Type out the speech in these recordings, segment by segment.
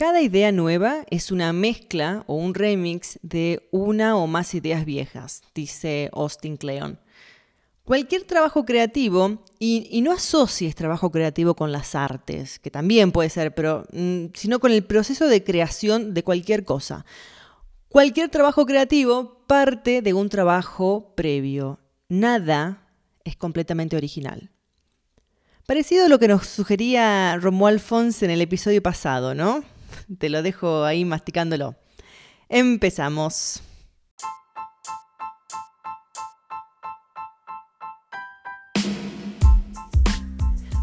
Cada idea nueva es una mezcla o un remix de una o más ideas viejas, dice Austin Kleon. Cualquier trabajo creativo, y, no asocies trabajo creativo con las artes, que también puede ser, pero mm, sino con el proceso de creación de cualquier cosa. Cualquier trabajo creativo parte de un trabajo previo. Nada es completamente original. Parecido a lo que nos sugería Romuald Fons en el episodio pasado, ¿no? Te lo dejo ahí masticándolo. Empezamos.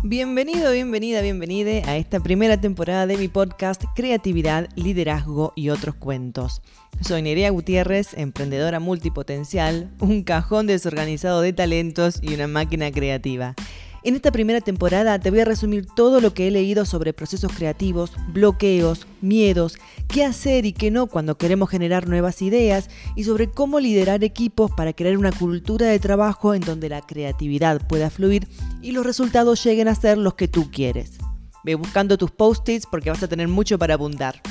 Bienvenido, bienvenida, bienvenide a esta primera temporada de mi podcast Creatividad, Liderazgo y otros cuentos. Soy Nerea Gutiérrez, emprendedora multipotencial, un cajón desorganizado de talentos y una máquina creativa. En esta primera temporada te voy a resumir todo lo que he leído sobre procesos creativos, bloqueos, miedos, qué hacer y qué no cuando queremos generar nuevas ideas y sobre cómo liderar equipos para crear una cultura de trabajo en donde la creatividad pueda fluir y los resultados lleguen a ser los que tú quieres. Ve buscando tus post-its porque vas a tener mucho para abundar.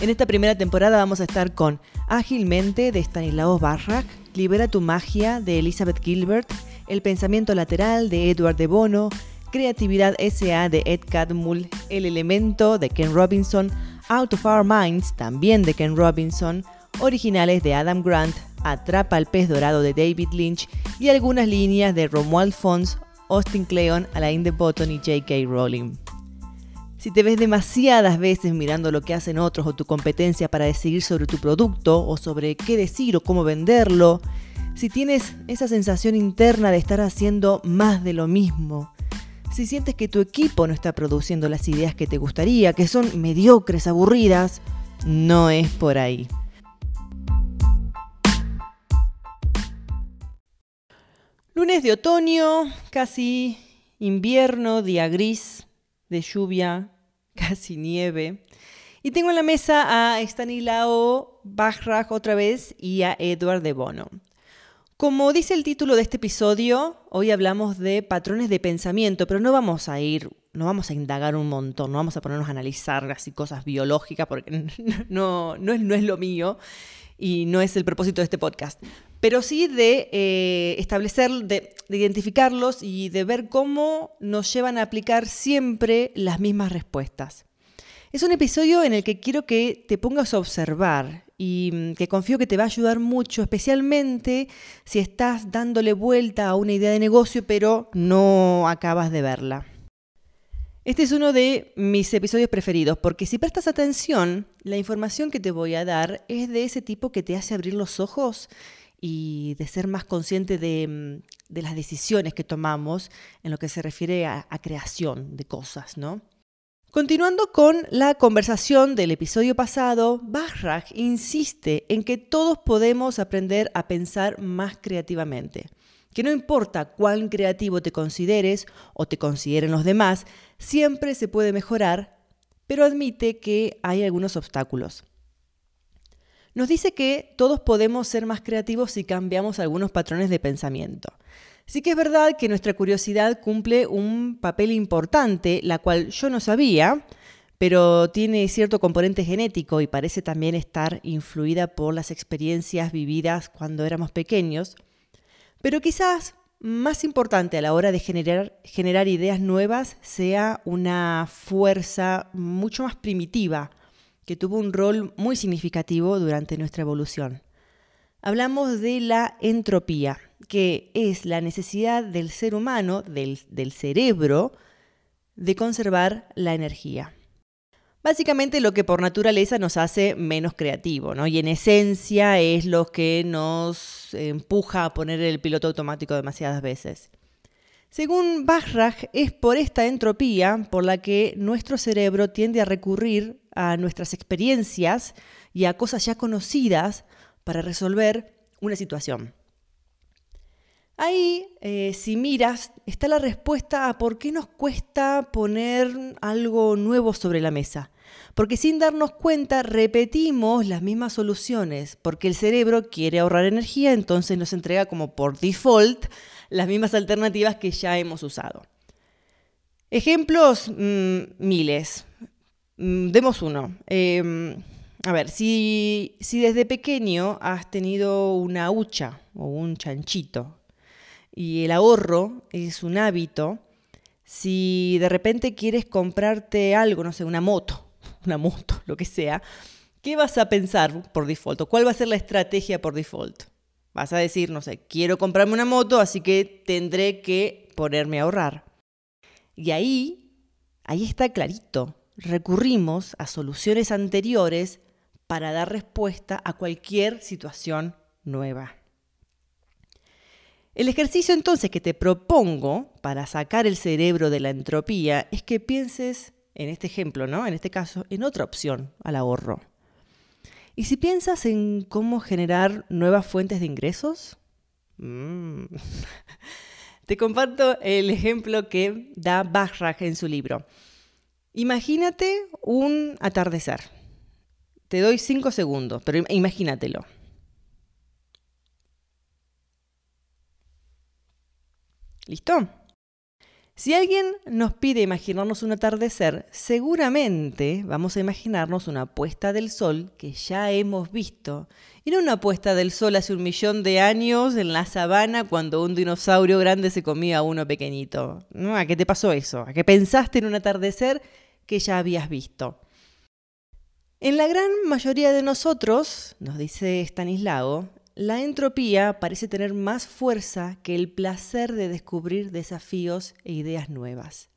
En esta primera temporada vamos a estar con Ágilmente de Stanislaus Barrak, Libera tu magia de Elizabeth Gilbert, el pensamiento lateral de Edward de Bono, Creatividad SA de Ed Catmull, El elemento de Ken Robinson, Out of Our Minds también de Ken Robinson, originales de Adam Grant, Atrapa al pez dorado de David Lynch y algunas líneas de Romuald Fons, Austin Kleon, Alain de Botton y J.K. Rowling. Si te ves demasiadas veces mirando lo que hacen otros o tu competencia para decidir sobre tu producto o sobre qué decir o cómo venderlo, si tienes esa sensación interna de estar haciendo más de lo mismo, si sientes que tu equipo no está produciendo las ideas que te gustaría, que son mediocres, aburridas, no es por ahí. Lunes de otoño, casi invierno, día gris, de lluvia, casi nieve. Y tengo en la mesa a Stanislao Bachrach otra vez y a Edward de Bono. Como dice el título de este episodio, hoy hablamos de patrones de pensamiento, pero no vamos a ir, no vamos a indagar un montón, no vamos a ponernos a analizar así cosas biológicas porque no, no, es, no es lo mío y no es el propósito de este podcast. Pero sí de eh, establecer, de, de identificarlos y de ver cómo nos llevan a aplicar siempre las mismas respuestas. Es un episodio en el que quiero que te pongas a observar y mm, que confío que te va a ayudar mucho, especialmente si estás dándole vuelta a una idea de negocio pero no acabas de verla. Este es uno de mis episodios preferidos porque si prestas atención, la información que te voy a dar es de ese tipo que te hace abrir los ojos y de ser más consciente de, mm, las decisiones que tomamos en lo que se refiere a, a creación de cosas, ¿no? Continuando con la conversación del episodio pasado, Bachrach insiste en que todos podemos aprender a pensar más creativamente, que no importa cuán creativo te consideres o te consideren los demás, siempre se puede mejorar, pero admite que hay algunos obstáculos. Nos dice que todos podemos ser más creativos si cambiamos algunos patrones de pensamiento. Sí que es verdad que nuestra curiosidad cumple un papel importante, la cual yo no sabía, pero tiene cierto componente genético y parece también estar influida por las experiencias vividas cuando éramos pequeños. Pero quizás más importante a la hora de generar, generar ideas nuevas sea una fuerza mucho más primitiva que tuvo un rol muy significativo durante nuestra evolución. Hablamos de la entropía, que es la necesidad del ser humano, del, cerebro, de conservar la energía. Básicamente lo que por naturaleza nos hace menos creativo, ¿no? Y en esencia es lo que nos empuja a poner el piloto automático demasiadas veces. Según Bachrach, es por esta entropía por la que nuestro cerebro tiende a recurrir a nuestras experiencias y a cosas ya conocidas para resolver una situación. Ahí, eh, si miras, está la respuesta a por qué nos cuesta poner algo nuevo sobre la mesa. Porque sin darnos cuenta repetimos las mismas soluciones, porque el cerebro quiere ahorrar energía, entonces nos entrega como por default las mismas alternativas que ya hemos usado. Ejemplos, mm, miles. mm, demos uno. Em, a ver, si, si desde pequeño has tenido una hucha o un chanchito y el ahorro es un hábito, si de repente quieres comprarte algo, no sé, una moto, una moto, lo que sea, ¿qué vas a pensar por default? ¿Cuál va a ser la estrategia por default? Vas a decir, no sé, quiero comprarme una moto, así que tendré que ponerme a ahorrar. Y ahí, ahí está clarito. Recurrimos a soluciones anteriores para dar respuesta a cualquier situación nueva. El ejercicio entonces que te propongo para sacar el cerebro de la entropía es que pienses, en este ejemplo, ¿no? En este caso, en otra opción al ahorro. ¿Y si piensas en cómo generar nuevas fuentes de ingresos? Mm. Te comparto el ejemplo que da Bachrach en su libro. Imagínate un atardecer. Te doy cinco segundos, pero imagínatelo. ¿Listo? Si alguien nos pide imaginarnos un atardecer, seguramente vamos a imaginarnos una puesta del sol que ya hemos visto, y no una puesta del sol hace un millón de años en la sabana cuando un dinosaurio grande se comía a uno pequeñito. ¿A qué te pasó eso? ¿A qué pensaste en un atardecer que ya habías visto? En la gran mayoría de nosotros, nos dice Stanislao, la entropía parece tener más fuerza que el placer de descubrir desafíos e ideas nuevas.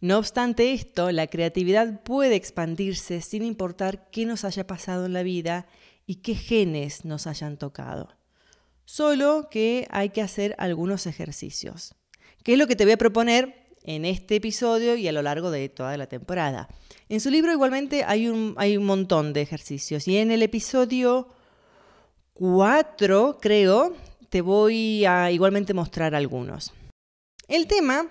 No obstante esto, la creatividad puede expandirse sin importar qué nos haya pasado en la vida y qué genes nos hayan tocado. Solo que hay que hacer algunos ejercicios. ¿Qué es lo que te voy a proponer en este episodio y a lo largo de toda la temporada? En su libro igualmente hay un, hay un montón de ejercicios y en el episodio cuatro, creo, te voy a igualmente mostrar algunos. El tema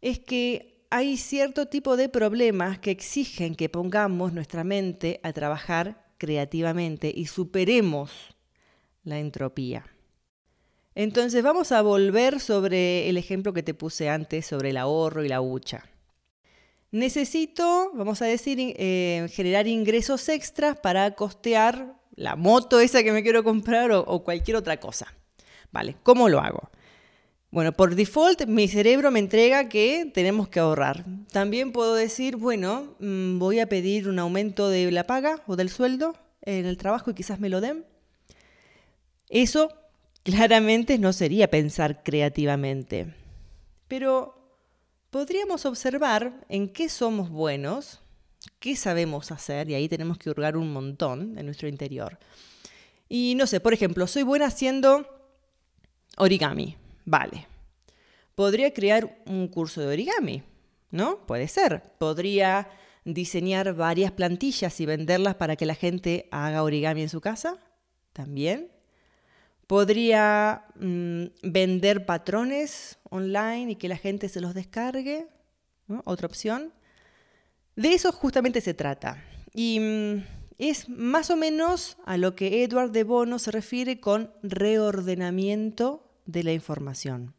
es que hay cierto tipo de problemas que exigen que pongamos nuestra mente a trabajar creativamente y superemos la entropía. Entonces vamos a volver sobre el ejemplo que te puse antes sobre el ahorro y la hucha. Necesito, vamos a decir, eh, generar ingresos extras para costear la moto esa que me quiero comprar o, cualquier otra cosa. Vale, ¿cómo lo hago? Bueno, por default mi cerebro me entrega que tenemos que ahorrar. También puedo decir, bueno, mm, voy a pedir un aumento de la paga o del sueldo en el trabajo y quizás me lo den. Eso claramente no sería pensar creativamente. Pero podríamos observar en qué somos buenos qué sabemos hacer y ahí tenemos que hurgar un montón en nuestro interior. Y no sé, por ejemplo, soy buena haciendo origami, vale. Podría crear un curso de origami, ¿no? Puede ser. Podría diseñar varias plantillas y venderlas para que la gente haga origami en su casa, también. Podría mm, vender patrones online y que la gente se los descargue, otra opción. De eso justamente se trata. Y mm, es más o menos a lo que Edward de Bono se refiere con reordenamiento de la información.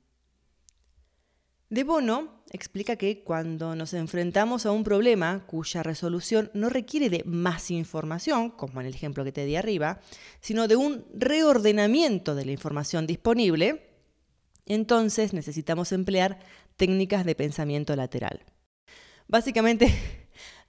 De Bono explica que cuando nos enfrentamos a un problema cuya resolución no requiere de más información, como en el ejemplo que te di arriba, sino de un reordenamiento de la información disponible, entonces necesitamos emplear técnicas de pensamiento lateral. Básicamente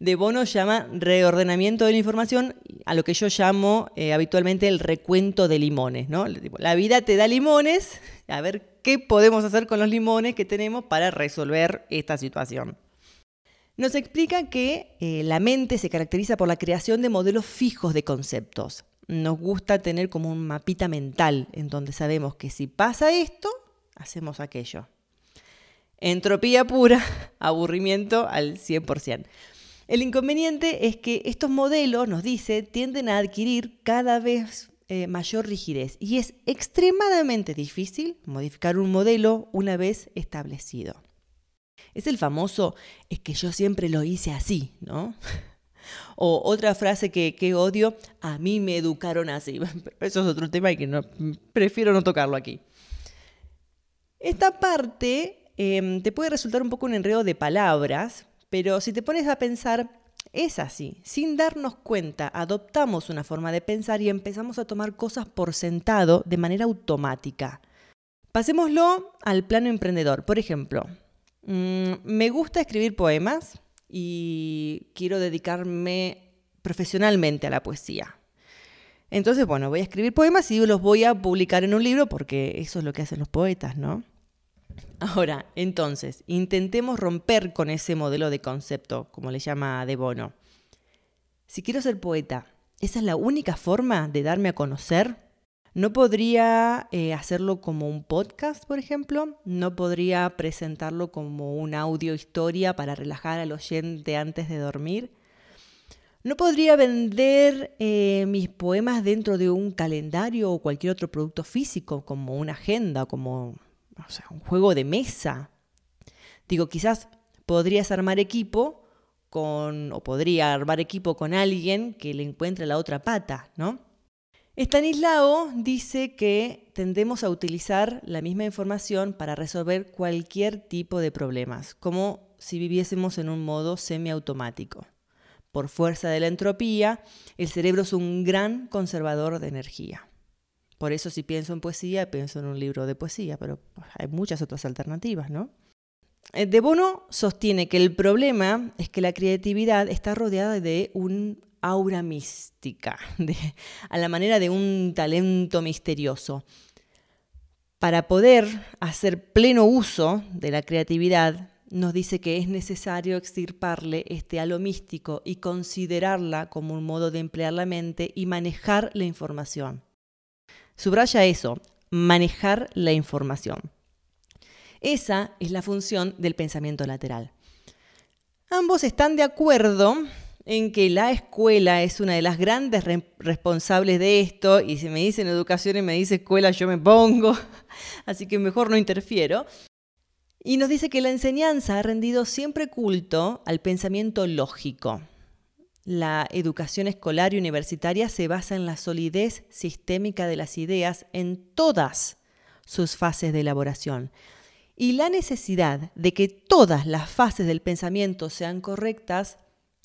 de Bono llama reordenamiento de la información a lo que yo llamo eh, habitualmente el recuento de limones. ¿no? La vida te da limones, a ver qué podemos hacer con los limones que tenemos para resolver esta situación. Nos explica que eh, la mente se caracteriza por la creación de modelos fijos de conceptos. Nos gusta tener como un mapita mental en donde sabemos que si pasa esto, hacemos aquello. Entropía pura, aburrimiento al 100%. El inconveniente es que estos modelos, nos dice, tienden a adquirir cada vez eh, mayor rigidez y es extremadamente difícil modificar un modelo una vez establecido. Es el famoso, es que yo siempre lo hice así, ¿no? O otra frase que, odio, a mí me educaron así. Eso es otro tema y que no, prefiero no tocarlo aquí. Esta parte em, te puede resultar un poco un enredo de palabras, pero si te pones a pensar, Es así, sin darnos cuenta, adoptamos una forma de pensar y empezamos a tomar cosas por sentado de manera automática. Pasémoslo al plano emprendedor. Por ejemplo, mm, me gusta escribir poemas y quiero dedicarme profesionalmente a la poesía. Entonces, bueno, voy a escribir poemas y los voy a publicar en un libro porque eso es lo que hacen los poetas, ¿no? Ahora, entonces, intentemos romper con ese modelo de concepto, como le llama De Bono. Si quiero ser poeta, ¿esa es la única forma de darme a conocer? ¿No podría eh, hacerlo como un podcast, por ejemplo? ¿No podría presentarlo como una audio historia para relajar al oyente antes de dormir? ¿No podría vender eh, mis poemas dentro de un calendario o cualquier otro producto físico, como una agenda, como o sea, un juego de mesa. Digo, quizás podrías armar equipo con, o podría armar equipo con alguien que le encuentre la otra pata, ¿no? Stanislao dice que tendemos a utilizar la misma información para resolver cualquier tipo de problemas, como si viviésemos en un modo semiautomático. Por fuerza de la entropía, el cerebro es un gran conservador de energía. Por eso si pienso en poesía, pienso en un libro de poesía, pero hay muchas otras alternativas, ¿no? Eh, de Bono sostiene que el problema es que la creatividad está rodeada de un aura mística, a la manera de un talento misterioso. Para poder hacer pleno uso de la creatividad, nos dice que es necesario extirparle este halo místico y considerarla como un modo de emplear la mente y manejar la información. Subraya eso, manejar la información. Esa es la función del pensamiento lateral. Ambos están de acuerdo en que la escuela es una de las grandes responsables de esto, y si me dicen educación y me dice escuela, yo me pongo, así que mejor no interfiero. Y nos dice que la enseñanza ha rendido siempre culto al pensamiento lógico, la educación escolar y universitaria se basa en la solidez sistémica de las ideas en todas sus fases de elaboración y la necesidad de que todas las fases del pensamiento sean correctas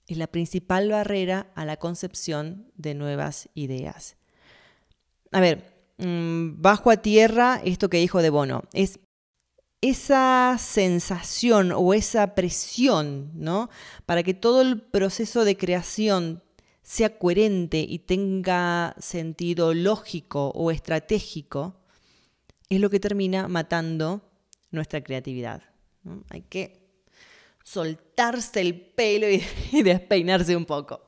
es la principal barrera a la concepción de nuevas ideas. A ver, mm, bajo a tierra esto que dijo De Bono, es esa sensación o esa presión, ¿no? Para que todo el proceso de creación sea coherente y tenga sentido lógico o estratégico, es lo que termina matando nuestra creatividad. Hay que soltarse el pelo y despeinarse un poco.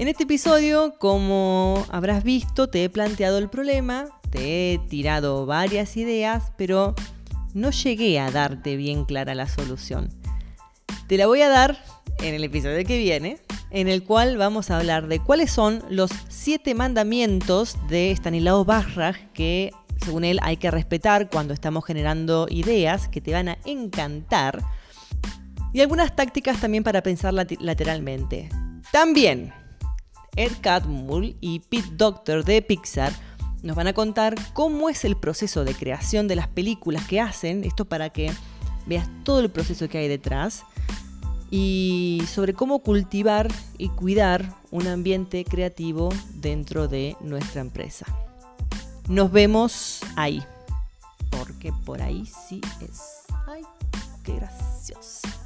En este episodio, como habrás visto, te he planteado el problema, te he tirado varias ideas, pero no llegué a darte bien clara la solución. Te la voy a dar en el episodio que viene, en el cual vamos a hablar de cuáles son los siete mandamientos de Stanislao Bachrach que, según él, hay que respetar cuando estamos generando ideas que te van a encantar y algunas tácticas también para pensar lateralmente. También Ed Catmull y Pete Doctor de Pixar nos van a contar cómo es el proceso de creación de las películas que hacen, esto para que veas todo el proceso que hay detrás, y sobre cómo cultivar y cuidar un ambiente creativo dentro de nuestra empresa. Nos vemos ahí, porque por ahí sí es. ¡Ay, qué gracioso!